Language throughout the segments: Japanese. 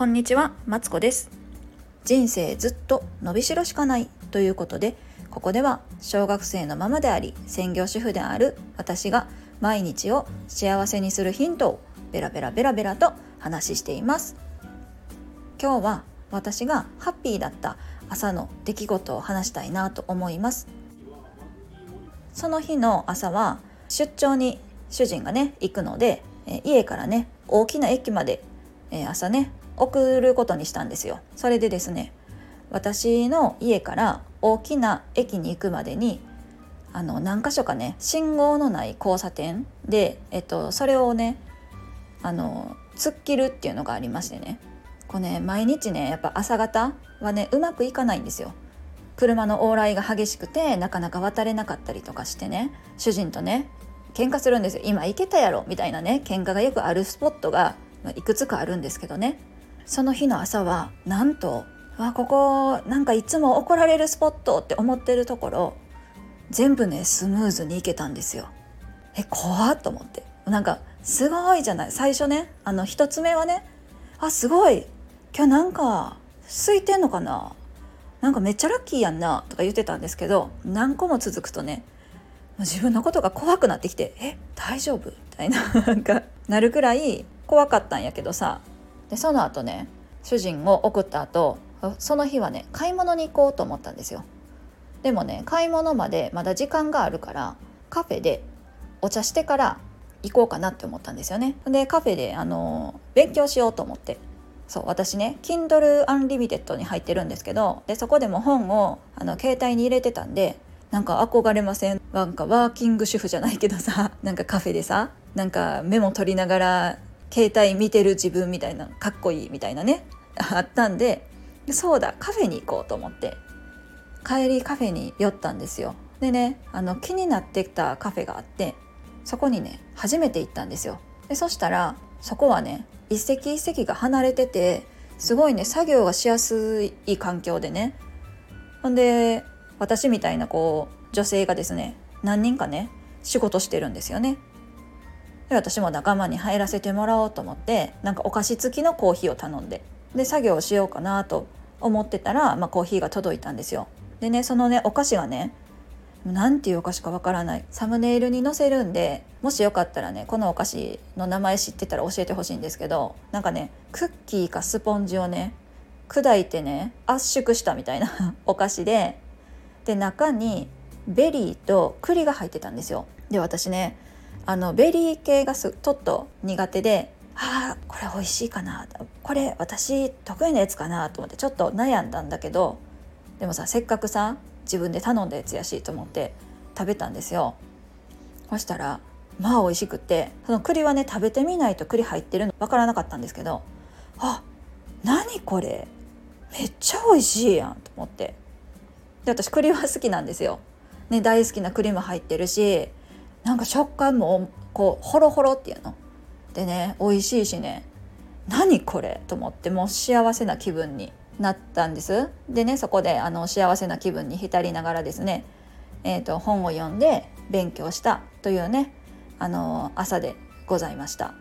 こんにちは、マツコです。人生ずっと伸びしろしかない。ということでここでは小学生のままであり専業主婦である私が毎日を幸せにするヒントをベラベラベラベラと話しています。今日は私がハッピーだった朝の出来事を話したいなと思います。その日の朝は出張に主人がね行くので家からね大きな駅までえ朝ね送ることにしたんですよ。それでですね私の家から大きな駅に行くまでにあの何箇所かね信号のない交差点で、えっと、それをねあの突っ切るっていうのがありましてね。こうね毎日ねやっぱ朝方はねうまくいかないんですよ。車の往来が激しくてなかなか渡れなかったりとかしてね主人とね喧嘩するんですよ。今行けたやろみたいなね喧嘩がよくあるスポットがいくつかあるんですけどね。その日の朝はなんとわここなんかいつも怒られるスポットって思ってるところ全部ねスムーズに行けたんですよ。え怖っと思って。なんかすごいじゃない。最初ねあの1つ目はねあすごい。今日なんか空いてんのかな。なんかめっちゃラッキーやんなとか言ってたんですけど何個も続くとね自分のことが怖くなってきてえ大丈夫？みたいななんかなるくらい怖かったんやけどさ。でその後ね主人を送った後その日はね買い物に行こうと思ったんですよ。でもね買い物までまだ時間があるからカフェでお茶してから行こうかなって思ったんですよね。でカフェであの勉強しようと思って。そう私ね Kindle Unlimited に入ってるんですけどでそこでも本をあの携帯に入れてたんでなんか憧れません？なんかワーキング主婦じゃないけどさなんかカフェでさなんかメモ取りながら携帯見てる自分みたいなかっこいいみたいなね。あったんでそうだカフェに行こうと思って。帰りカフェに寄ったんですよ。でねあの気になってきたカフェがあってそこにね初めて行ったんですよ。でそしたらそこはね一席一席が離れててすごいね作業がしやすい環境でね。ほんで私みたいなこう女性がですね何人かね仕事してるんですよね。で私も仲間に入らせてもらおうと思ってなんかお菓子付きのコーヒーを頼んでで作業をしようかなと思ってたら、まあ、コーヒーが届いたんですよ。でねそのねお菓子がね何ていうお菓子かわからない。サムネイルに載せるんでもしよかったらねこのお菓子の名前知ってたら教えてほしいんですけどなんかねクッキーかスポンジをね砕いてね圧縮したみたいな お菓子でで中にベリーと栗が入ってたんですよ。で私ねあのベリー系がすちょっと苦手であこれ美味しいかなこれ私得意なやつかなと思ってちょっと悩んだんだけどでもさせっかくさ自分で頼んだやつやしと思って食べたんですよ。そしたらまあ美味しくってその栗はね食べてみないと栗入ってるの分からなかったんですけどあ何これめっちゃ美味しいやんと思って。で私栗は好きなんですよ、ね、大好きな栗も入ってるしなんか食感もこうホロホロっていうの？でね美味しいしね何これ？と思ってもう幸せな気分になったんですでねそこであの幸せな気分に浸りながらですね、えーと、本を読んで勉強したというねあの朝でございました。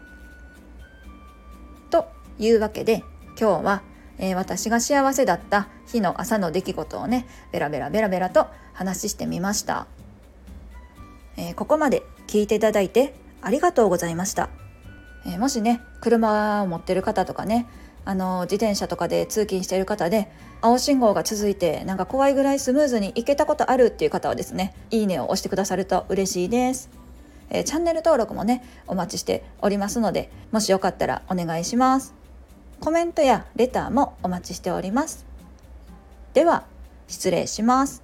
というわけで今日は、えー、私が幸せだった日の朝の出来事をねベラベラベラベラと話してみました。えー、ここまで聞いていただいてありがとうございました。えー、もしね車を持ってる方とかねあの自転車とかで通勤している方で青信号が続いてなんか怖いぐらいスムーズに行けたことあるっていう方はですねいいねを押してくださると嬉しいです、えー、チャンネル登録もねお待ちしておりますのでもしよかったらお願いします。コメントやレターもお待ちしております。では失礼します。